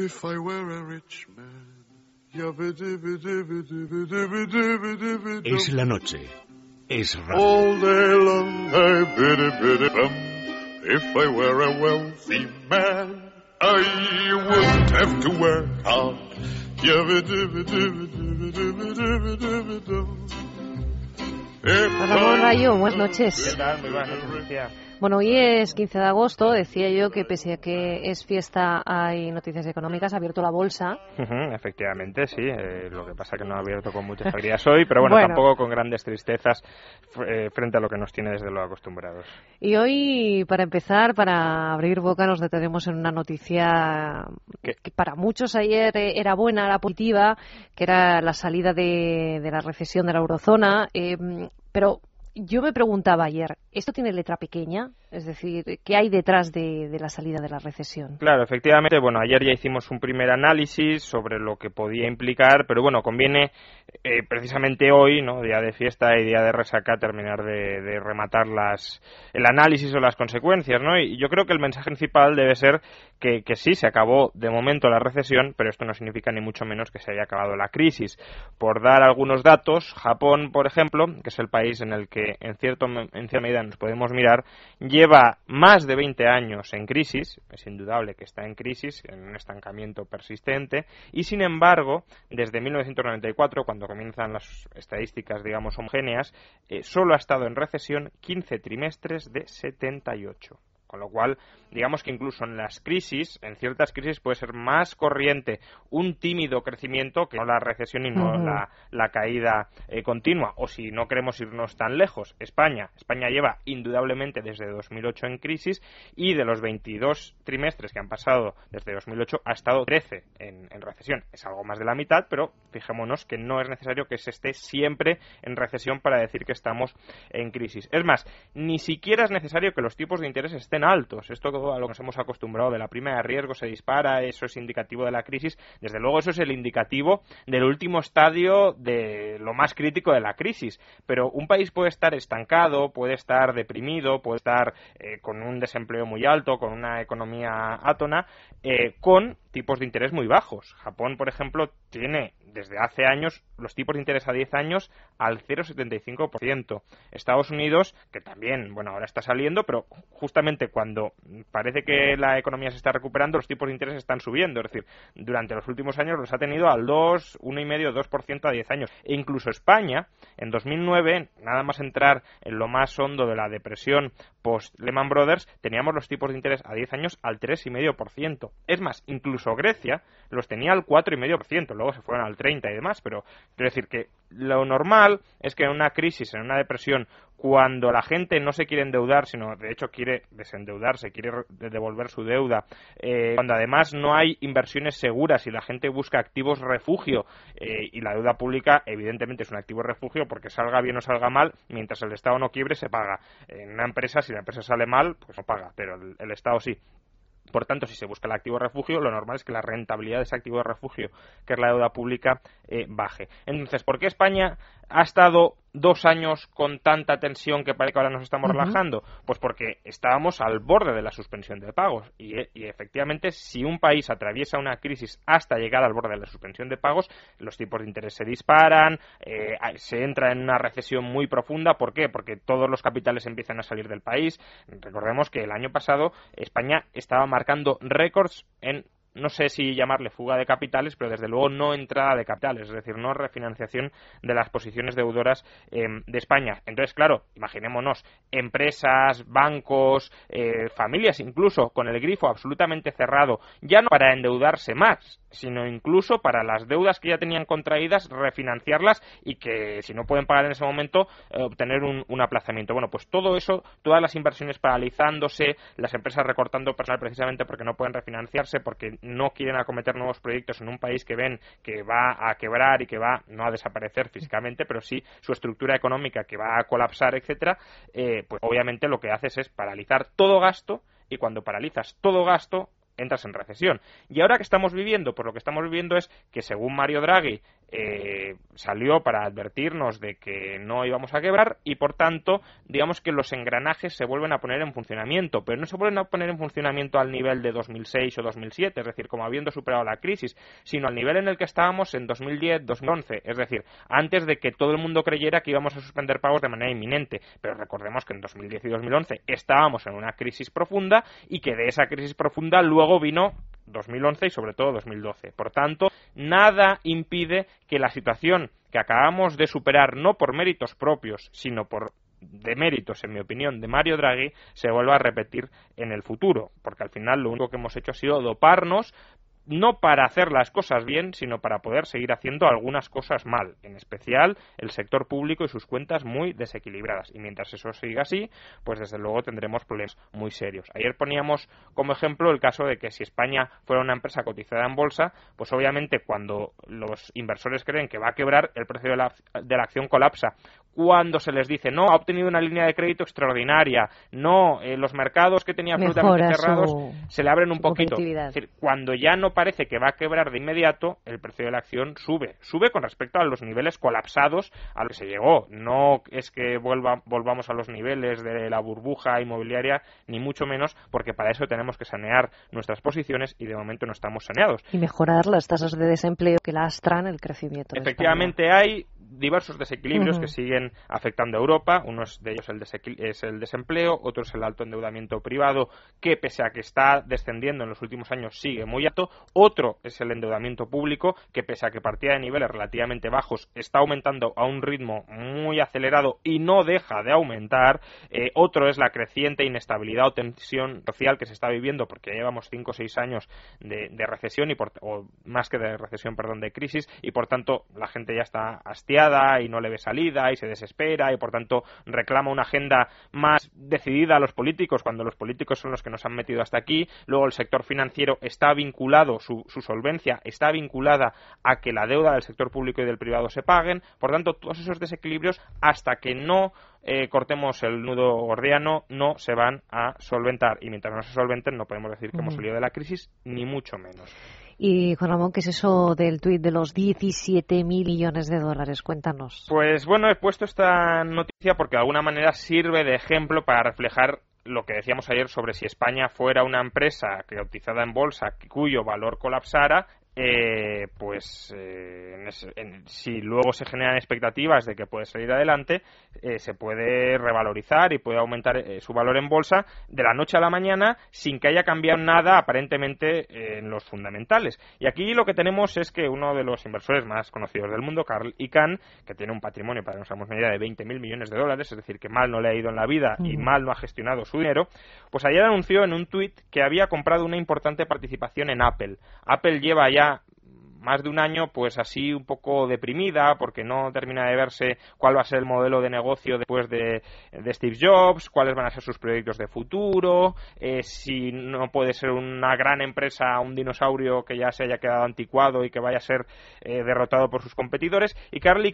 If I were a rich man. Es la noche. Es radio. All day long I biddy biddy bum. If I were a wealthy man, I wouldn't have to work hard. Ramón Rayo, buenas noches. ¿Qué tal? Muy buenas noches, Lucía. Bueno, hoy es 15 de agosto. Decía yo que pese a que es fiesta, hay noticias económicas. Ha abierto la bolsa. Efectivamente, sí. eh, lo que pasa que no ha abierto con muchas alegrías hoy, pero bueno, Bueno. tampoco con grandes tristezas eh, frente a lo que nos tiene desde lo acostumbrados. Y hoy, para empezar, para abrir boca, nos detenemos en una noticia ¿Qué? que para muchos ayer eh, era buena, era positiva, que era la salida de, de la recesión de la eurozona. eh, pero yo me preguntaba ayer, ¿esto tiene letra pequeña? Es decir, ¿qué hay detrás de, la salida de la recesión? Claro, efectivamente, bueno, ayer ya hicimos un primer análisis sobre lo que podía implicar, pero bueno, conviene eh, precisamente hoy, ¿no? Día de fiesta y día de resaca, terminar de, de rematar las, el análisis o las consecuencias, ¿no? Y yo creo que el mensaje principal debe ser que, que sí, se acabó de momento la recesión, pero esto no significa ni mucho menos que se haya acabado la crisis. Por dar algunos datos, Japón, por ejemplo, que es el país en el que en, cierto, en cierta medida nos podemos mirar, lleva más de 20 años en crisis, es indudable que está en crisis, en un estancamiento persistente, y sin embargo, desde 1994, cuando comienzan las estadísticas, digamos, homogéneas, eh, solo ha estado en recesión 15 trimestres de 78. Con lo cual, digamos que incluso en las crisis, en ciertas crisis puede ser más corriente un tímido crecimiento que no la recesión y no la, la caída eh, continua. O si no queremos irnos tan lejos, España. España lleva indudablemente desde 2008 en crisis y de los 22 trimestres que han pasado desde 2008 ha estado 13 en, en recesión. Es algo más de la mitad, pero fijémonos que no es necesario que se esté siempre en recesión para decir que estamos en crisis. Es más, ni siquiera es necesario que los tipos de interés estén altos. Esto a lo que nos hemos acostumbrado de la prima de riesgo se dispara, eso es indicativo de la crisis. Desde luego eso es el indicativo del último estadio de lo más crítico de la crisis. Pero un país puede estar estancado, puede estar deprimido, puede estar eh, con un desempleo muy alto, con una economía átona, eh, con tipos de interés muy bajos. Japón, por ejemplo, tiene desde hace años los tipos de interés a 10 años al 0,75%. Estados Unidos, que también, bueno, ahora está saliendo, pero justamente cuando parece que la economía se está recuperando, los tipos de interés están subiendo. Es decir, durante los últimos años los ha tenido al 2, 1,5, 2% a 10 años. E incluso España, en 2009, nada más entrar en lo más hondo de la depresión post Lehman Brothers, teníamos los tipos de interés a 10 años al 3,5%. Es más, incluso Grecia los tenía al 4,5%, luego se fueron al 30 y demás, pero quiero decir que lo normal es que en una crisis, en una depresión, cuando la gente no se quiere endeudar, sino de hecho quiere desendeudarse, quiere re- devolver su deuda, eh, cuando además no hay inversiones seguras y la gente busca activos refugio eh, y la deuda pública evidentemente es un activo refugio porque salga bien o salga mal, mientras el Estado no quiebre se paga. En una empresa, si la empresa sale mal, pues no paga, pero el Estado sí. Por tanto, si se busca el activo de refugio, lo normal es que la rentabilidad de ese activo de refugio, que es la deuda pública, eh, baje. Entonces, ¿por qué España ha estado dos años con tanta tensión que parece que ahora nos estamos relajando? Pues porque estábamos al borde de la suspensión de pagos. Y, eh, y efectivamente, si un país atraviesa una crisis hasta llegar al borde de la suspensión de pagos, los tipos de interés se disparan, eh, se entra en una recesión muy profunda. ¿Por qué? Porque todos los capitales empiezan a salir del país. Recordemos que el año pasado España estaba marcando récords en no sé si llamarle fuga de capitales, pero desde luego no entrada de capitales, es decir, no refinanciación de las posiciones deudoras eh, de España. Entonces, claro, imaginémonos empresas, bancos, eh, familias incluso con el grifo absolutamente cerrado, ya no para endeudarse más, sino incluso para las deudas que ya tenían contraídas, refinanciarlas y que si no pueden pagar en ese momento, eh, obtener un, un aplazamiento. Bueno, pues todo eso, todas las inversiones paralizándose, las empresas recortando personal precisamente porque no pueden refinanciarse, porque no quieren acometer nuevos proyectos en un país que ven que va a quebrar y que va no a desaparecer físicamente, pero sí su estructura económica que va a colapsar, etcétera, eh, pues obviamente lo que haces es paralizar todo gasto y cuando paralizas todo gasto entras en recesión. Y ahora que estamos viviendo, pues lo que estamos viviendo es que según Mario Draghi, eh, salió para advertirnos de que no íbamos a quebrar y por tanto digamos que los engranajes se vuelven a poner en funcionamiento pero no se vuelven a poner en funcionamiento al nivel de 2006 o 2007 es decir como habiendo superado la crisis sino al nivel en el que estábamos en 2010 2011 es decir antes de que todo el mundo creyera que íbamos a suspender pagos de manera inminente. Pero recordemos que en 2010 y 2011 estábamos en una crisis profunda y que de esa crisis profunda luego vino 2011 y sobre todo 2012. Por tanto, nada impide que la situación que acabamos de superar, no por méritos propios, sino por deméritos, en mi opinión, de Mario Draghi, se vuelva a repetir en el futuro, porque al final lo único que hemos hecho ha sido doparnos no para hacer las cosas bien, sino para poder seguir haciendo algunas cosas mal, en especial el sector público y sus cuentas muy desequilibradas. Y mientras eso siga así, pues desde luego tendremos problemas muy serios. Ayer poníamos como ejemplo el caso de que si España fuera una empresa cotizada en bolsa, pues obviamente cuando los inversores creen que va a quebrar, el precio de la, de la acción colapsa cuando se les dice no, ha obtenido una línea de crédito extraordinaria, no, eh, los mercados que tenía absolutamente cerrados se le abren un poquito. Es decir, cuando ya no parece que va a quebrar de inmediato, el precio de la acción sube. Sube con respecto a los niveles colapsados a los que se llegó. No es que vuelva, volvamos a los niveles de la burbuja inmobiliaria, ni mucho menos, porque para eso tenemos que sanear nuestras posiciones y de momento no estamos saneados. Y mejorar las tasas de desempleo que lastran el crecimiento. Efectivamente hay diversos desequilibrios que siguen afectando a Europa. Uno de ellos es el desempleo, otro es el alto endeudamiento privado, que pese a que está descendiendo en los últimos años sigue muy alto. Otro es el endeudamiento público, que pese a que partía de niveles relativamente bajos, está aumentando a un ritmo muy acelerado y no deja de aumentar. Eh, otro es la creciente inestabilidad o tensión social que se está viviendo, porque llevamos cinco o seis años de, recesión, y o más que de recesión, perdón, de crisis, y por tanto la gente ya está hastiada y no le ve salida y se desespera y por tanto reclama una agenda más decidida a los políticos cuando los políticos son los que nos han metido hasta aquí. Luego el sector financiero está vinculado, su, solvencia está vinculada a que la deuda del sector público y del privado se paguen. Por tanto, todos esos desequilibrios hasta que no eh, cortemos el nudo gordiano no se van a solventar y mientras no se solventen no podemos decir que hemos salido de la crisis ni mucho menos. Y Juan Ramón, ¿qué es eso del tuit de los 17.000 millones de dólares? Cuéntanos. Pues bueno, he puesto esta noticia porque de alguna manera sirve de ejemplo para reflejar lo que decíamos ayer sobre si España fuera una empresa cotizada en bolsa cuyo valor colapsara, eh, pues eh, si luego se generan expectativas de que puede salir adelante, eh, se puede revalorizar y puede aumentar eh, su valor en bolsa de la noche a la mañana sin que haya cambiado nada aparentemente en los fundamentales. Y aquí lo que tenemos es que uno de los inversores más conocidos del mundo, Carl Icahn, que tiene un patrimonio, para que nos hagamos una idea, de 20.000 millones de dólares, es decir, que mal no le ha ido en la vida y mal no ha gestionado su dinero, pues ayer anunció en un tuit que había comprado una importante participación en Apple. Apple lleva ya más de un año pues así un poco deprimida porque no termina de verse cuál va a ser el modelo de negocio después de, Steve Jobs, cuáles van a ser sus proyectos de futuro, eh, si no puede ser una gran empresa, un dinosaurio que ya se haya quedado anticuado y que vaya a ser eh, derrotado por sus competidores. Y Carly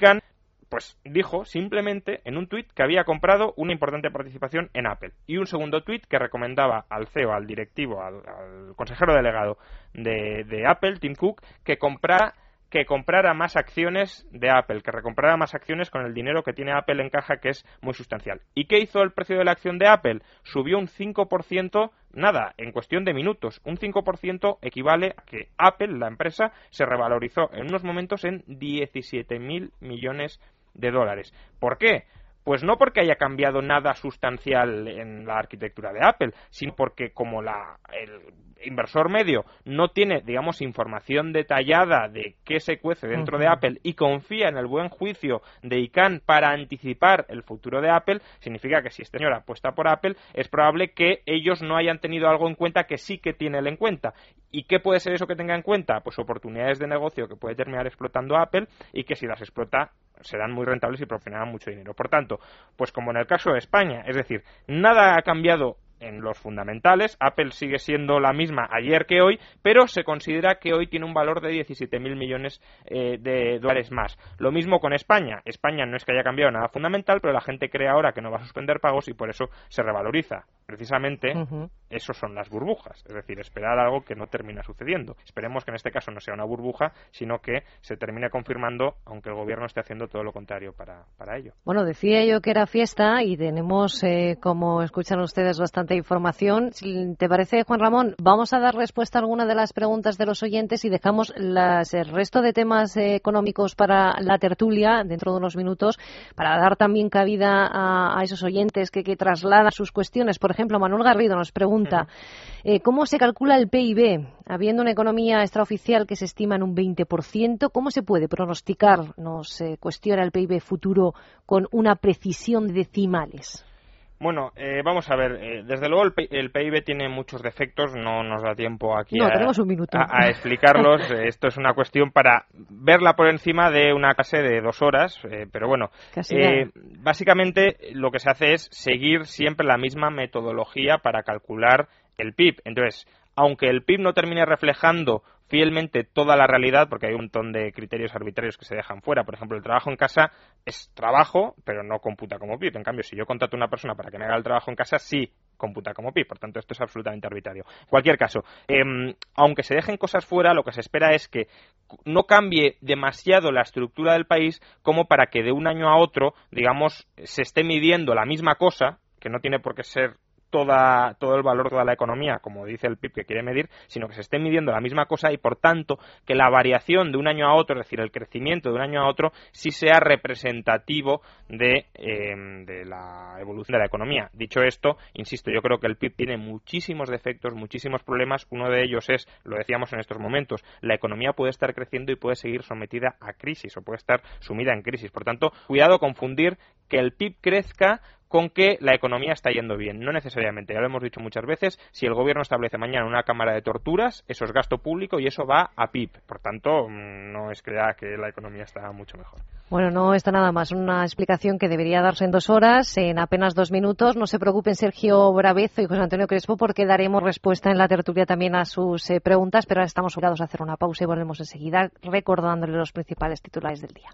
pues dijo simplemente en un tuit que había comprado una importante participación en Apple. Y un segundo tuit que recomendaba al CEO, al directivo, al, consejero delegado de, Apple, Tim Cook, que comprara que comprara más acciones de Apple, que recomprara más acciones con el dinero que tiene Apple en caja, que es muy sustancial. ¿Y qué hizo el precio de la acción de Apple? Subió un 5%, nada, en cuestión de minutos. Un 5% equivale a que Apple, la empresa, se revalorizó en unos momentos en 17.000 millones de dólares. ¿Por qué? Pues no porque haya cambiado nada sustancial en la arquitectura de Apple, sino porque como la, el inversor medio no tiene, digamos, información detallada de qué se cuece dentro de Apple y confía en el buen juicio de ICANN para anticipar el futuro de Apple, significa que si este señor apuesta por Apple, es probable que ellos no hayan tenido algo en cuenta que sí que tiene él en cuenta. ¿Y qué puede ser eso que tenga en cuenta? Pues oportunidades de negocio que puede terminar explotando Apple y que si las explota serán muy rentables y proporcionarán mucho dinero. Por tanto, pues como en el caso de España, es decir, nada ha cambiado en los fundamentales. Apple sigue siendo la misma ayer que hoy, pero se considera que hoy tiene un valor de 17.000 millones eh, de dólares más. Lo mismo con España. España no es que haya cambiado nada fundamental, pero la gente cree ahora que no va a suspender pagos y por eso se revaloriza. Precisamente eso son las burbujas, es decir, esperar algo que no termina sucediendo. Esperemos que en este caso no sea una burbuja, sino que se termine confirmando, aunque el gobierno esté haciendo todo lo contrario para, para ello. Bueno, decía yo que era fiesta y tenemos, eh, como escuchan ustedes, bastante información. Si ¿Te parece, Juan Ramón? Vamos a dar respuesta a alguna de las preguntas de los oyentes y dejamos las, el resto de temas eh, económicos para la tertulia dentro de unos minutos para dar también cabida a, esos oyentes que, que trasladan sus cuestiones. Por ejemplo, Manuel Garrido nos pregunta eh, ¿Cómo se calcula el PIB? Habiendo una economía extraoficial que se estima en un 20%, ¿cómo se puede pronosticar, nos cuestiona el PIB futuro, con una precisión de decimales? Bueno, eh, vamos a ver. Eh, desde luego el, PIB tiene muchos defectos. No nos da tiempo aquí a, explicarlos. Esto es una cuestión para verla por encima de una clase de dos horas. Eh, pero bueno, básicamente lo que se hace es seguir siempre la misma metodología para calcular el PIB. Entonces, aunque el PIB no termine reflejando fielmente toda la realidad, porque hay un montón de criterios arbitrarios que se dejan fuera. Por ejemplo, el trabajo en casa es trabajo, pero no computa como PIB. En cambio, si yo contrato a una persona para que me haga el trabajo en casa, sí computa como PIB. Por tanto, esto es absolutamente arbitrario. En cualquier caso, em, aunque se dejen cosas fuera, lo que se espera es que no cambie demasiado la estructura del país como para que de un año a otro, digamos, se esté midiendo la misma cosa, que no tiene por qué ser toda, todo el valor, toda la economía, como dice el PIB que quiere medir, sino que se esté midiendo la misma cosa y, por tanto, que la variación de un año a otro, es decir, el crecimiento de un año a otro, sí sea representativo de, em, de la evolución de la economía. Dicho esto, insisto, yo creo que el PIB tiene muchísimos defectos, muchísimos problemas. Uno de ellos es, lo decíamos en estos momentos, la economía puede estar creciendo y puede seguir sometida a crisis o puede estar sumida en crisis. Por tanto, cuidado confundir que el PIB crezca con que la economía está yendo bien. No necesariamente, ya lo hemos dicho muchas veces, si el gobierno establece mañana una cámara de torturas, eso es gasto público y eso va a PIB. Por tanto, mm, no es crear que la economía está mucho mejor. Bueno, no está nada más. Una explicación que debería darse en dos horas, en apenas dos minutos. No se preocupen Sergio Bravezo y José Antonio Crespo porque daremos respuesta en la tertulia también a sus eh, preguntas, pero ahora estamos obligados a hacer una pausa y volvemos enseguida recordándole los principales titulares del día.